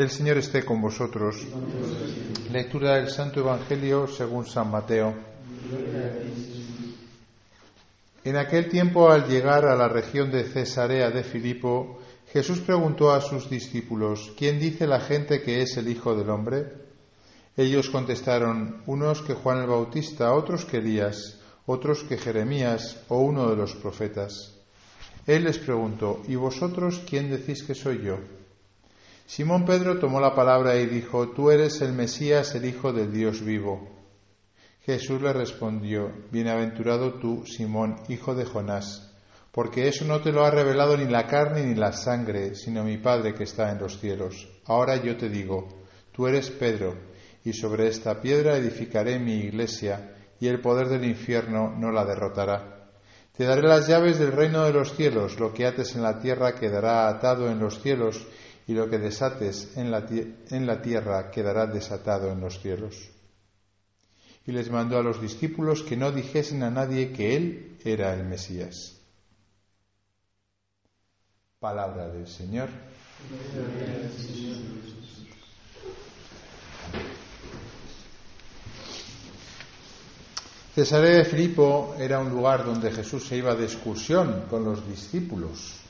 El Señor esté con vosotros. Lectura del Santo Evangelio según San Mateo. En aquel tiempo, al llegar a la región de Cesarea de Filipo, Jesús preguntó a sus discípulos, ¿quién dice la gente que es el Hijo del Hombre? Ellos contestaron, unos que Juan el Bautista, otros que Elías, otros que Jeremías o uno de los profetas. Él les preguntó, ¿y vosotros quién decís que soy yo? Simón Pedro tomó la palabra y dijo, Tú eres el Mesías, el Hijo del Dios vivo. Jesús le respondió, Bienaventurado tú, Simón, hijo de Jonás, porque eso no te lo ha revelado ni la carne ni la sangre, sino mi Padre que está en los cielos. Ahora yo te digo, tú eres Pedro, y sobre esta piedra edificaré mi iglesia, y el poder del infierno no la derrotará. Te daré las llaves del reino de los cielos, lo que ates en la tierra quedará atado en los cielos, y lo que desates en la, en la tierra quedará desatado en los cielos. Y les mandó a los discípulos que no dijesen a nadie que él era el Mesías. Palabra del Señor. Cesarea de Filipo era un lugar donde Jesús se iba de excursión con los discípulos.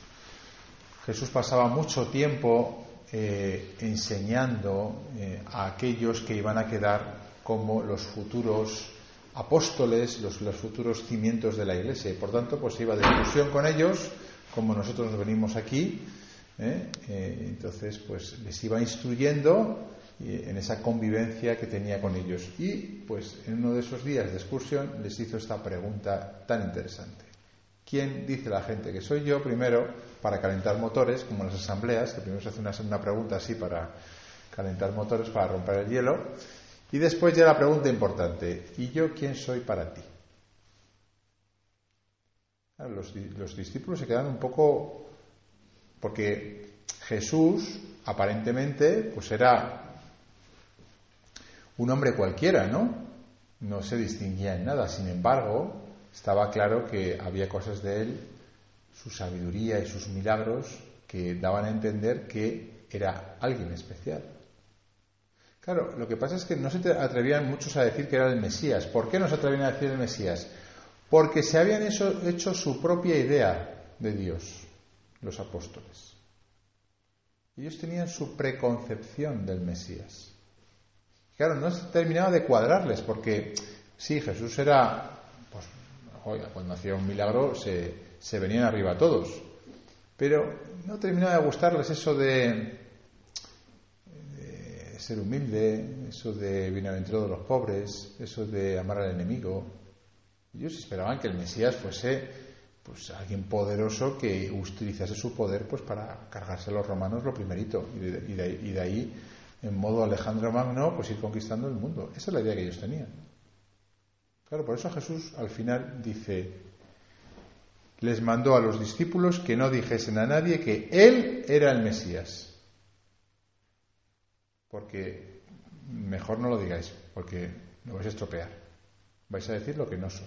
Jesús pasaba mucho tiempo eh, enseñando eh, a aquellos que iban a quedar como los futuros apóstoles, los, futuros cimientos de la iglesia. Y por tanto, pues iba de excursión con ellos, como nosotros nos venimos aquí. ¿eh? entonces, pues les iba instruyendo en esa convivencia que tenía con ellos. Y pues en uno de esos días de excursión les hizo esta pregunta tan interesante. ¿Quién dice la gente que soy yo? Primero, para calentar motores, como en las asambleas, que primero se hace una, una pregunta así para calentar motores, para romper el hielo. Y después ya la pregunta importante, ¿y yo quién soy para ti? Los, los discípulos se quedan un poco, porque Jesús aparentemente pues era un hombre cualquiera, ¿no? No se distinguía en nada. Sin embargo, estaba claro que había cosas de él, su sabiduría y sus milagros, que daban a entender que era alguien especial. Claro, lo que pasa es que no se atrevían muchos a decir que era el Mesías. ¿Por qué no se atrevían a decir el Mesías? Porque se habían hecho, hecho su propia idea de Dios, los apóstoles. Ellos tenían su preconcepción del Mesías. Claro, no se terminaba de cuadrarles, porque sí, Jesús era, pues, cuando hacía un milagro se, se venían arriba todos, pero no terminaba de gustarles eso de, de ser humilde, eso de bienaventurado de los pobres, eso de amar al enemigo. Ellos esperaban que el Mesías fuese pues alguien poderoso que utilizase su poder pues para cargarse a los romanos lo primerito y de, y de ahí en modo Alejandro Magno, pues ir conquistando el mundo. Esa es la idea que ellos tenían. Claro, por eso Jesús al final dice, les mandó a los discípulos que no dijesen a nadie que Él era el Mesías. Porque mejor no lo digáis, porque lo vais a estropear. Vais a decir lo que no soy.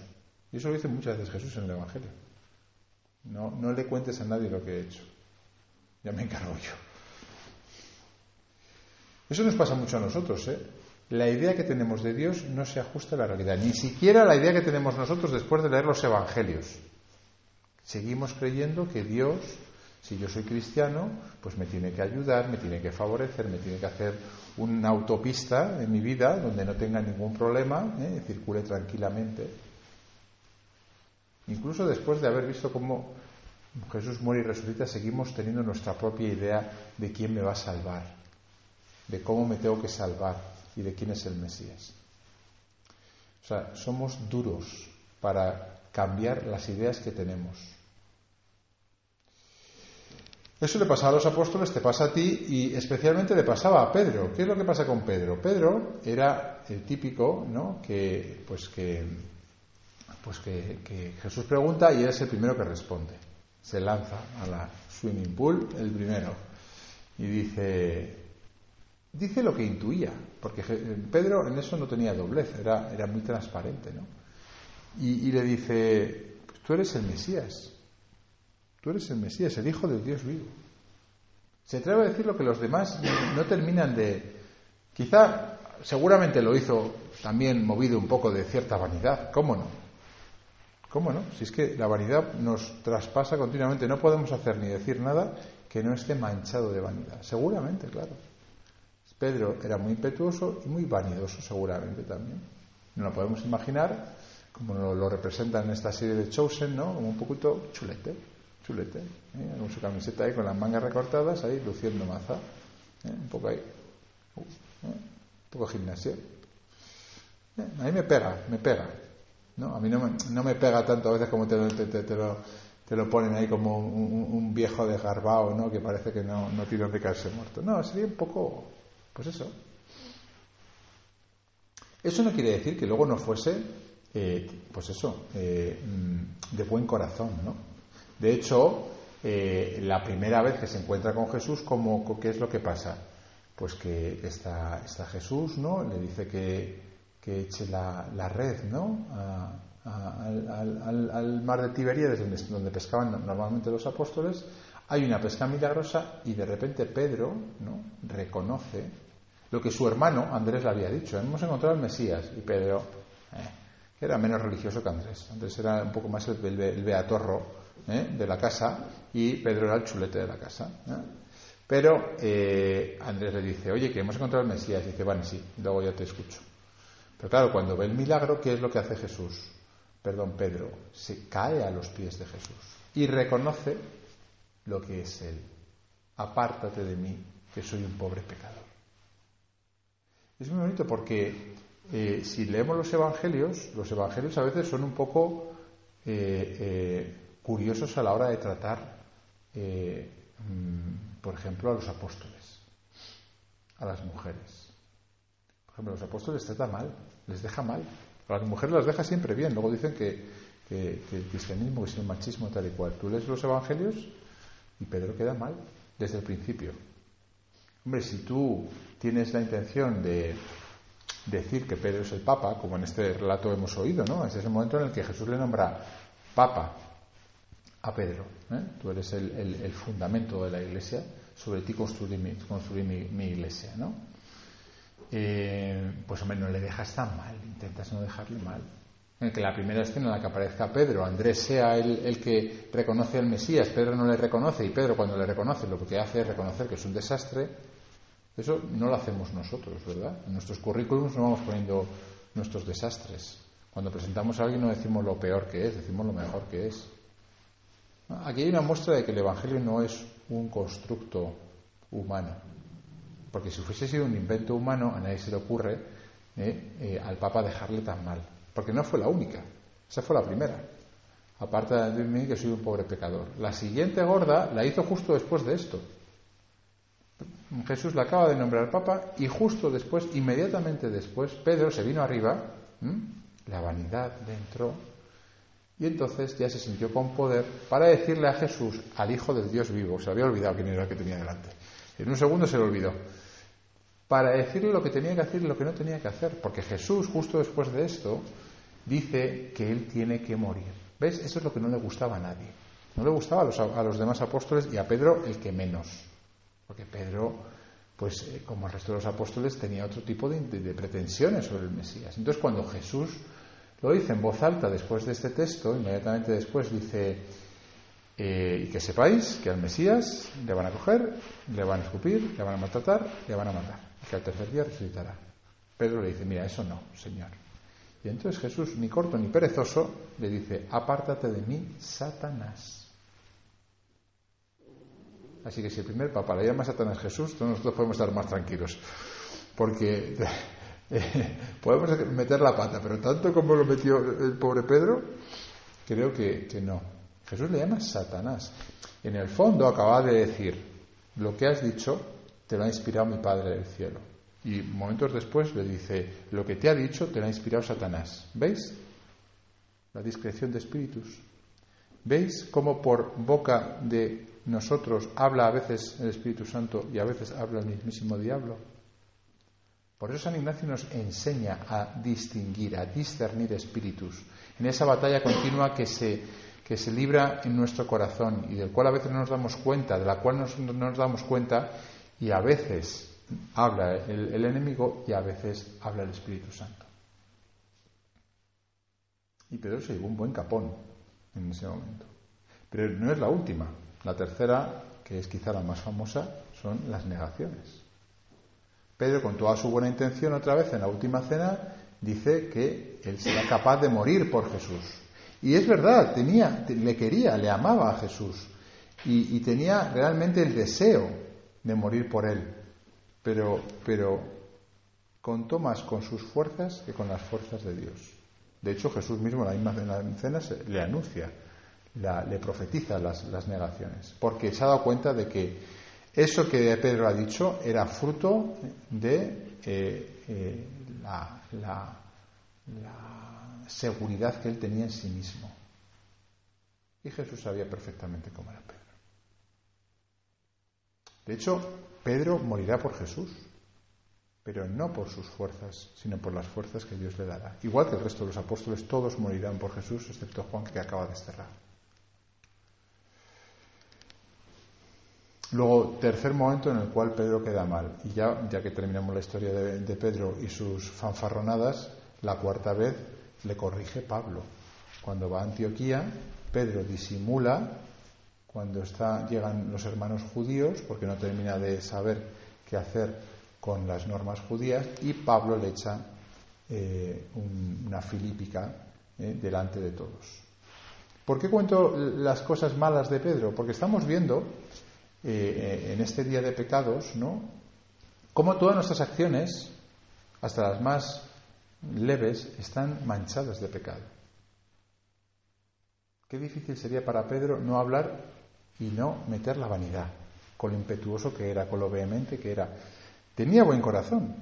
Y eso lo dice muchas veces Jesús en el Evangelio. No, no le cuentes a nadie lo que he hecho. Ya me encargo yo. Eso nos pasa mucho a nosotros, ¿eh? La idea que tenemos de Dios no se ajusta a la realidad, ni siquiera la idea que tenemos nosotros después de leer los Evangelios. Seguimos creyendo que Dios, si yo soy cristiano, pues me tiene que ayudar, me tiene que favorecer, me tiene que hacer una autopista en mi vida donde no tenga ningún problema, ¿eh? circule tranquilamente. Incluso después de haber visto cómo Jesús muere y resucita, seguimos teniendo nuestra propia idea de quién me va a salvar de cómo me tengo que salvar y de quién es el Mesías. O sea, somos duros para cambiar las ideas que tenemos. Eso le pasaba a los apóstoles, te pasa a ti y especialmente le pasaba a Pedro. ¿Qué es lo que pasa con Pedro? Pedro era el típico, ¿no? Que, pues que, pues que, Jesús pregunta y es el primero que responde. Se lanza a la swimming pool, el primero, y dice, dice lo que intuía, porque Pedro en eso no tenía doblez, era, era muy transparente, ¿no? Y, le dice, tú eres el Mesías, tú eres el Mesías, el Hijo del Dios vivo. Se atreve a decir lo que los demás no terminan de... Quizá, seguramente lo hizo también movido un poco de cierta vanidad, ¿cómo no? ¿Cómo no? Si es que la vanidad nos traspasa continuamente, no podemos hacer ni decir nada que no esté manchado de vanidad. Seguramente, claro. Pedro era muy impetuoso y muy vanidoso, seguramente también. No lo podemos imaginar, como lo, representan en esta serie de Chosen, ¿no? Como un poquito chulete, chulete, ¿eh? con su camiseta ahí con las mangas recortadas, ahí luciendo maza, ¿eh? un poco ahí, uh, ¿eh? un poco gimnasia. ¿Eh? A mí me pega, me pega. ¿no? A mí no me, no me pega tanto a veces como te, te, lo, te lo ponen ahí como un, viejo desgarbado, ¿no? Que parece que no, no tiene de caerse muerto. No, sería un poco pues eso. Eso no quiere decir que luego no fuese, eh, pues eso, eh, de buen corazón, ¿no? De hecho, eh, la primera vez que se encuentra con Jesús, ¿cómo, ¿qué es lo que pasa? Pues que está, está Jesús, ¿no? Le dice que, que eche la, red, ¿no? al, al, mar de Tiberíades, donde, donde pescaban normalmente los apóstoles, hay una pesca milagrosa y de repente Pedro ¿no? reconoce lo que su hermano Andrés le había dicho. Hemos encontrado al Mesías y Pedro, eh, que era menos religioso que Andrés. Andrés era un poco más el, beatorro eh, de la casa y Pedro era el chulete de la casa. ¿eh? Pero Andrés le dice, oye, que hemos encontrado al Mesías. Y dice, bueno, sí, luego ya te escucho. Pero claro, cuando ve el milagro, ¿qué es lo que hace Jesús? Perdón, Pedro, se cae a los pies de Jesús y reconoce lo que es Él. Apártate de mí, que soy un pobre pecador. Es muy bonito porque eh, si leemos los evangelios, los evangelios a veces son un poco eh, eh, curiosos a la hora de tratar, mm, por ejemplo, a los apóstoles, a las mujeres. Por ejemplo, los apóstoles trata mal, les deja mal. A las mujeres las deja siempre bien. Luego dicen que, que, el cristianismo es el machismo tal y cual. Tú lees los evangelios y Pedro queda mal desde el principio. Hombre, si tú tienes la intención de decir que Pedro es el Papa, como en este relato hemos oído, ¿no? Es ese momento en el que Jesús le nombra Papa a Pedro. ¿eh? Tú eres el, fundamento de la Iglesia, sobre ti construir mi, mi, iglesia, ¿no? Eh, pues hombre, no le dejas tan mal, intentas no dejarle mal. En que la primera escena en la que aparezca Pedro, Andrés sea el, el, que reconoce al Mesías, Pedro no le reconoce y Pedro cuando le reconoce lo que hace es reconocer que es un desastre, eso no lo hacemos nosotros, ¿verdad? En nuestros currículums no vamos poniendo nuestros desastres. Cuando presentamos a alguien no decimos lo peor que es, decimos lo mejor que es. Aquí hay una muestra de que el Evangelio no es un constructo humano. Porque si fuese sido un invento humano, a nadie se le ocurre eh, eh, al Papa dejarle tan mal. Porque no fue la única. Esa fue la primera. Aparte de mí que soy un pobre pecador. La siguiente gorda la hizo justo después de esto. Jesús la acaba de nombrar Papa y justo después, inmediatamente después, Pedro se vino arriba, la vanidad dentro, y entonces ya se sintió con poder para decirle a Jesús, al Hijo del Dios vivo, se había olvidado quién era el que tenía delante. En un segundo se lo olvidó. Para decirle lo que tenía que hacer y lo que no tenía que hacer, porque Jesús, justo después de esto, dice que él tiene que morir. ¿Ves? Eso es lo que no le gustaba a nadie. No le gustaba a los, demás apóstoles y a Pedro el que menos. Porque Pedro, pues eh, como el resto de los apóstoles, tenía otro tipo de, pretensiones sobre el Mesías. Entonces cuando Jesús lo dice en voz alta después de este texto, inmediatamente después dice, eh, y que sepáis que al Mesías le van a coger, le van a escupir, le van a maltratar, le van a matar, y que al tercer día resucitará. Pedro le dice, mira, eso no, Señor. Y entonces Jesús, ni corto ni perezoso, le dice, apártate de mí, Satanás. Así que si el primer papa le llama Satanás Jesús, nosotros podemos estar más tranquilos. Porque eh, podemos meter la pata, pero tanto como lo metió el pobre Pedro, creo que, no. Jesús le llama Satanás. En el fondo acaba de decir, lo que has dicho te lo ha inspirado mi Padre del cielo. Y momentos después le dice, lo que te ha dicho te lo ha inspirado Satanás. ¿Veis? La discreción de espíritus. ¿Veis cómo por boca de nosotros habla a veces el Espíritu Santo y a veces habla el mismísimo diablo. Por eso San Ignacio nos enseña a distinguir, a discernir espíritus. En esa batalla continua que se, que se libra en nuestro corazón y del cual a veces no nos damos cuenta, de la cual no nos damos cuenta y a veces habla el, enemigo y a veces habla el Espíritu Santo. Y Pedro se llevó un buen capón en ese momento. Pero no es la última. La tercera, que es quizá la más famosa, son las negaciones. Pedro, con toda su buena intención, otra vez en la última cena, dice que él será capaz de morir por Jesús. Y es verdad, tenía, le quería, le amaba a Jesús y, tenía realmente el deseo de morir por él. Pero, pero contó más con sus fuerzas que con las fuerzas de Dios. De hecho, Jesús mismo en la misma cena le anuncia, le profetiza las, las negaciones, porque se ha dado cuenta de que eso que Pedro ha dicho era fruto de eh, eh, la, la, seguridad que él tenía en sí mismo. Y Jesús sabía perfectamente cómo era Pedro. De hecho, Pedro morirá por Jesús, pero no por sus fuerzas, sino por las fuerzas que Dios le dará. Igual que el resto de los apóstoles, todos morirán por Jesús, excepto Juan que acaba de desterrar. Luego, tercer momento en el cual Pedro queda mal. Y ya, ya que terminamos la historia de, Pedro y sus fanfarronadas, la cuarta vez le corrige Pablo. Cuando va a Antioquía, Pedro disimula cuando llegan los hermanos judíos, porque no termina de saber qué hacer con las normas judías, y Pablo le echa eh, una filípica eh, delante de todos. ¿Por qué cuento las cosas malas de Pedro? Porque estamos viendo eh, en este día de pecados, ¿no? Como todas nuestras acciones, hasta las más leves, están manchadas de pecado. Qué difícil sería para Pedro no hablar y no meter la vanidad, con lo impetuoso que era, con lo vehemente que era. Tenía buen corazón,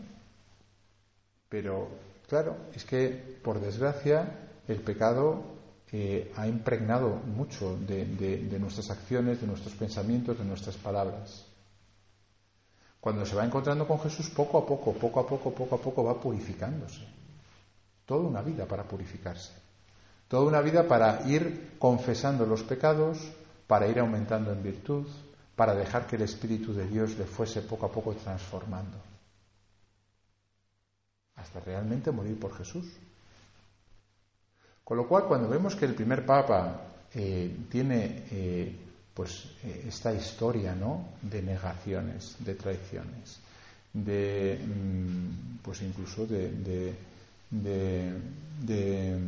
pero claro, es que por desgracia el pecado ha impregnado mucho de, nuestras acciones, de nuestros pensamientos, de nuestras palabras. Cuando se va encontrando con Jesús, poco a poco, poco a poco, poco a poco va purificándose. Toda una vida para purificarse. Toda una vida para ir confesando los pecados, para ir aumentando en virtud, para dejar que el Espíritu de Dios le fuese poco a poco transformando. Hasta realmente morir por Jesús. Con lo cual, cuando vemos que el primer papa eh, tiene eh, pues eh, esta historia ¿no? de negaciones, de traiciones, de mm, pues incluso de, de,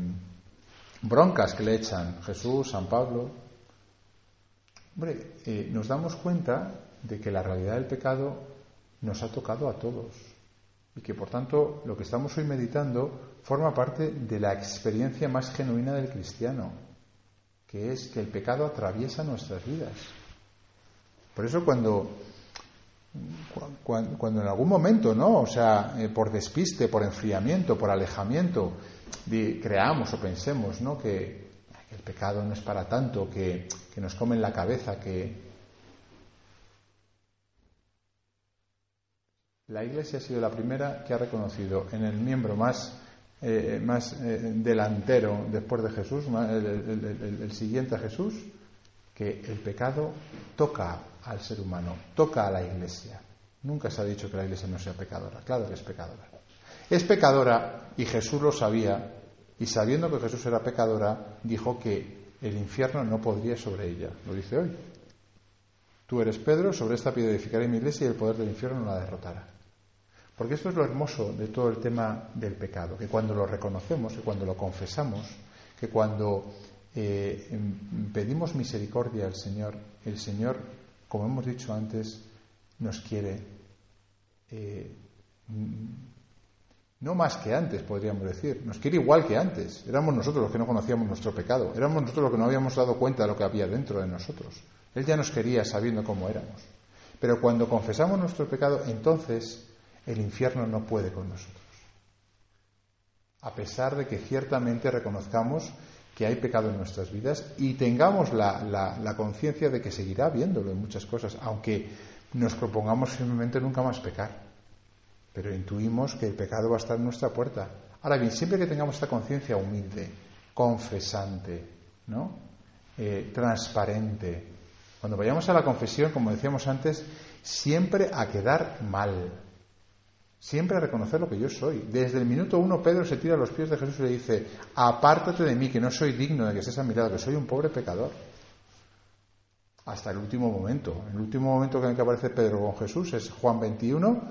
broncas que le echan Jesús, San Pablo, hombre, nos damos cuenta de que la realidad del pecado nos ha tocado a todos y que por tanto lo que estamos hoy meditando forma parte de la experiencia más genuina del cristiano, que es que el pecado atraviesa nuestras vidas. Por eso cuando, cuando, en algún momento, ¿no? O sea, eh, por despiste, por enfriamiento, por alejamiento, creamos o pensemos, ¿no? Que, el pecado no es para tanto, que, que nos come en la cabeza, que, La Iglesia ha sido la primera que ha reconocido en el miembro más eh, más eh, delantero después de Jesús, el, siguiente a Jesús, que el pecado toca al ser humano, toca a la iglesia. Nunca se ha dicho que la iglesia no sea pecadora, claro que es pecadora. Es pecadora y Jesús lo sabía y sabiendo que Jesús era pecadora, dijo que el infierno no podría sobre ella. Lo dice hoy. Tú eres Pedro, sobre esta piedra edificaré mi iglesia y el poder del infierno no la derrotará. Porque esto es lo hermoso de todo el tema del pecado, que cuando lo reconocemos, que cuando lo confesamos, que cuando eh, pedimos misericordia al Señor, el Señor, como hemos dicho antes, nos quiere eh, no más que antes, podríamos decir, nos quiere igual que antes. Éramos nosotros los que no conocíamos nuestro pecado, éramos nosotros los que no habíamos dado cuenta de lo que había dentro de nosotros. Él ya nos quería sabiendo cómo éramos. Pero cuando confesamos nuestro pecado, entonces el infierno no puede con nosotros. A pesar de que ciertamente reconozcamos que hay pecado en nuestras vidas y tengamos la, conciencia de que seguirá habiéndolo en muchas cosas, aunque nos propongamos firmemente nunca más pecar. Pero intuimos que el pecado va a estar en nuestra puerta. Ahora bien, siempre que tengamos esta conciencia humilde, confesante, ¿no? eh, transparente. Cuando vayamos a la confesión, como decíamos antes, siempre a quedar mal. Siempre a reconocer lo que yo soy. Desde el minuto uno Pedro se tira a los pies de Jesús y le dice, apártate de mí, que no soy digno de que estés a mi lado, que soy un pobre pecador. Hasta el último momento. El último momento en el que aparece Pedro con Jesús es Juan 21,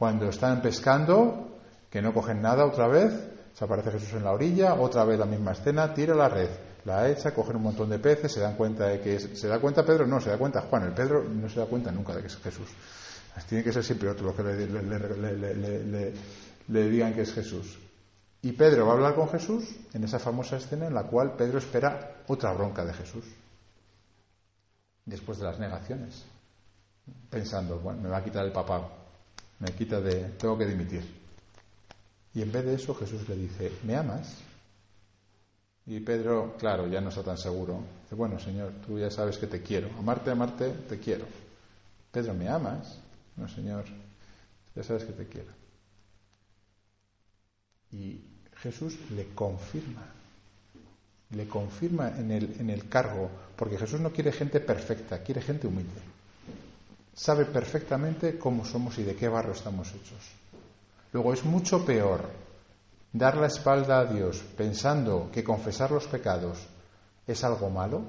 cuando están pescando, que no cogen nada otra vez, se aparece Jesús en la orilla, otra vez la misma escena, tira la red, la echa, cogen un montón de peces, se dan cuenta de que es, ¿Se da cuenta Pedro? No, se da cuenta Juan. El Pedro no se da cuenta nunca de que es Jesús. Tiene que ser siempre otro lo que le, le digan que es Jesús. Y Pedro va a hablar con Jesús en esa famosa escena en la cual Pedro espera otra bronca de Jesús. Después de las negaciones. Pensando, bueno, me va a quitar el papá. Me quita de. Tengo que dimitir. Y en vez de eso Jesús le dice, ¿me amas? Y Pedro, claro, ya no está tan seguro. Dice, bueno, Señor, tú ya sabes que te quiero. Amarte, amarte, te quiero. Pedro, ¿me amas? No, Señor, ya sabes que te quiero. Y Jesús le confirma, le confirma en el, en el cargo, porque Jesús no quiere gente perfecta, quiere gente humilde. Sabe perfectamente cómo somos y de qué barro estamos hechos. Luego es mucho peor dar la espalda a Dios pensando que confesar los pecados es algo malo.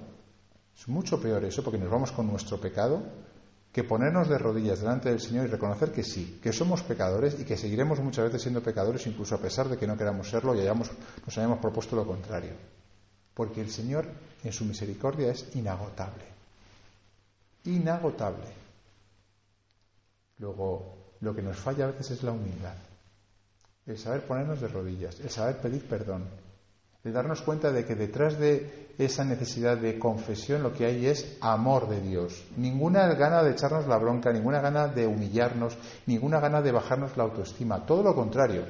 Es mucho peor eso porque nos vamos con nuestro pecado que ponernos de rodillas delante del Señor y reconocer que sí, que somos pecadores y que seguiremos muchas veces siendo pecadores incluso a pesar de que no queramos serlo y hayamos, nos hayamos propuesto lo contrario. Porque el Señor en su misericordia es inagotable. Inagotable. Luego, lo que nos falla a veces es la humildad el saber ponernos de rodillas, el saber pedir perdón, el darnos cuenta de que detrás de esa necesidad de confesión lo que hay es amor de Dios. Ninguna gana de echarnos la bronca, ninguna gana de humillarnos, ninguna gana de bajarnos la autoestima, todo lo contrario.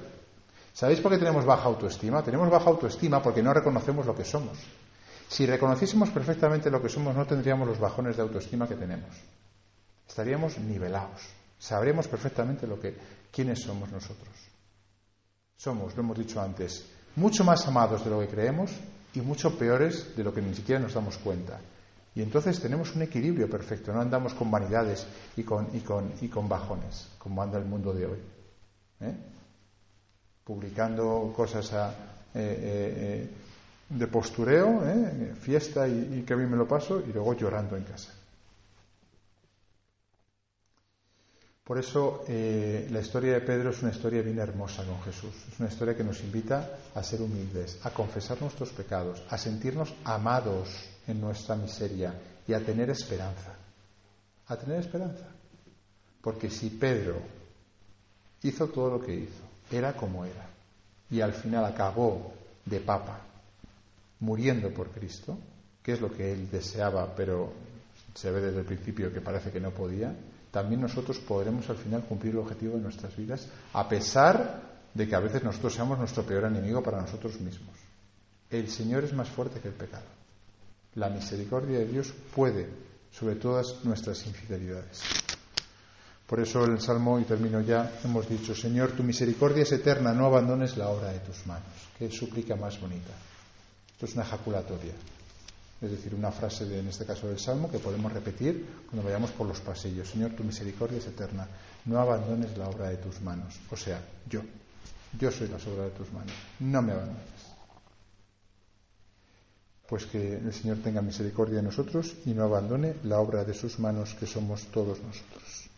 ¿Sabéis por qué tenemos baja autoestima? Tenemos baja autoestima porque no reconocemos lo que somos. Si reconociésemos perfectamente lo que somos, no tendríamos los bajones de autoestima que tenemos. Estaríamos nivelados. Sabremos perfectamente lo que, quiénes somos nosotros. Somos, lo hemos dicho antes, mucho más amados de lo que creemos y mucho peores de lo que ni siquiera nos damos cuenta. Y entonces tenemos un equilibrio perfecto, no andamos con vanidades y con, y con, y con bajones, como anda el mundo de hoy. ¿eh? Publicando cosas a, eh, eh, de postureo, fiesta y, y que mí me lo paso, y luego llorando en casa. Por eso eh, la historia de Pedro es una historia bien hermosa con Jesús. Es una historia que nos invita a ser humildes, a confesar nuestros pecados, a sentirnos amados en nuestra miseria y a tener esperanza. A tener esperanza. Porque si Pedro hizo todo lo que hizo, era como era, y al final acabó de papa, muriendo por Cristo, que es lo que él deseaba, pero se ve desde el principio que parece que no podía, también nosotros podremos al final cumplir el objetivo de nuestras vidas, a pesar de que a veces nosotros seamos nuestro peor enemigo para nosotros mismos. El Señor es más fuerte que el pecado. La misericordia de Dios puede sobre todas nuestras infidelidades. Por eso el Salmo, y termino ya, hemos dicho, Señor, tu misericordia es eterna, no abandones la obra de tus manos. Qué súplica más bonita. Esto es una ejaculatoria es decir, una frase de, en este caso del Salmo que podemos repetir cuando vayamos por los pasillos. Señor, tu misericordia es eterna, no abandones la obra de tus manos. O sea, yo, yo soy la obra de tus manos, no me abandones. Pues que el Señor tenga misericordia de nosotros y no abandone la obra de sus manos que somos todos nosotros.